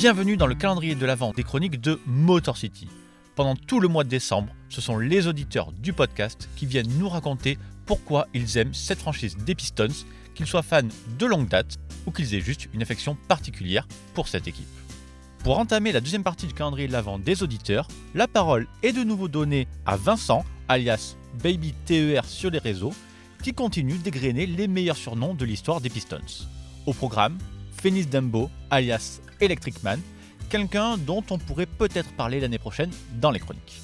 Bienvenue dans le calendrier de l'Avent des chroniques de Motor City. Pendant tout le mois de décembre, ce sont les auditeurs du podcast qui viennent nous raconter pourquoi ils aiment cette franchise des Pistons, qu'ils soient fans de longue date ou qu'ils aient juste une affection particulière pour cette équipe. Pour entamer la deuxième partie du calendrier de l'Avent des auditeurs, la parole est de nouveau donnée à Vincent, alias Baby TER sur les réseaux, qui continue d'égrener les meilleurs surnoms de l'histoire des Pistons. Au programme, Phoenix Dumbo, alias Electric Man, quelqu'un dont on pourrait peut-être parler l'année prochaine dans les chroniques.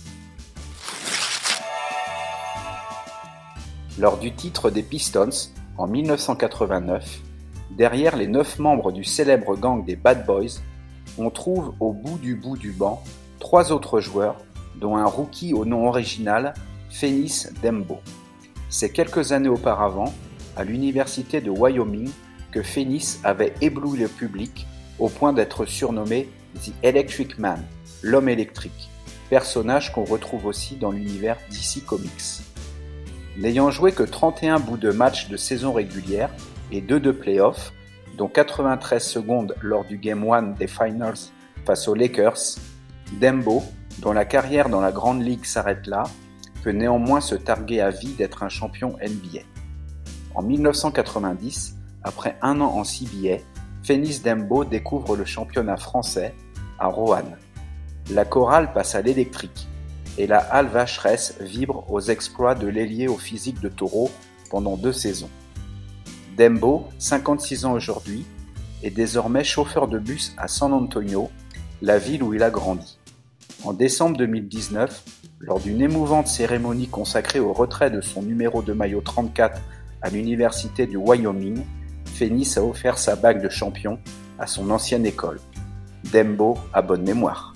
Lors du titre des Pistons, en 1989, derrière les neuf membres du célèbre gang des Bad Boys, on trouve au bout du bout du banc trois autres joueurs, dont un rookie au nom original, Phoenix Dembo. C'est quelques années auparavant, à l'université de Wyoming, que Phoenix avait ébloui le public au point d'être surnommé The Electric Man, l'homme électrique, personnage qu'on retrouve aussi dans l'univers DC Comics. N'ayant joué que 31 bouts de match de saison régulière et 2 de playoff, dont 93 secondes lors du Game 1 des Finals face aux Lakers, Dembo, dont la carrière dans la Grande Ligue s'arrête là, peut néanmoins se targuer à vie d'être un champion NBA. En 1990, après un an en CBA, Phoenix Dembo découvre le championnat français à Roanne. La chorale passe à l'électrique et la halle vacheresse vibre aux exploits de l'ailier au physique de taureau pendant deux saisons. Dembo, 56 ans aujourd'hui, est désormais chauffeur de bus à San Antonio, la ville où il a grandi. En décembre 2019, lors d'une émouvante cérémonie consacrée au retrait de son numéro de maillot 34 à l'université du Wyoming, Phoenix a offert sa bague de champion à son ancienne école. Dembo a bonne mémoire.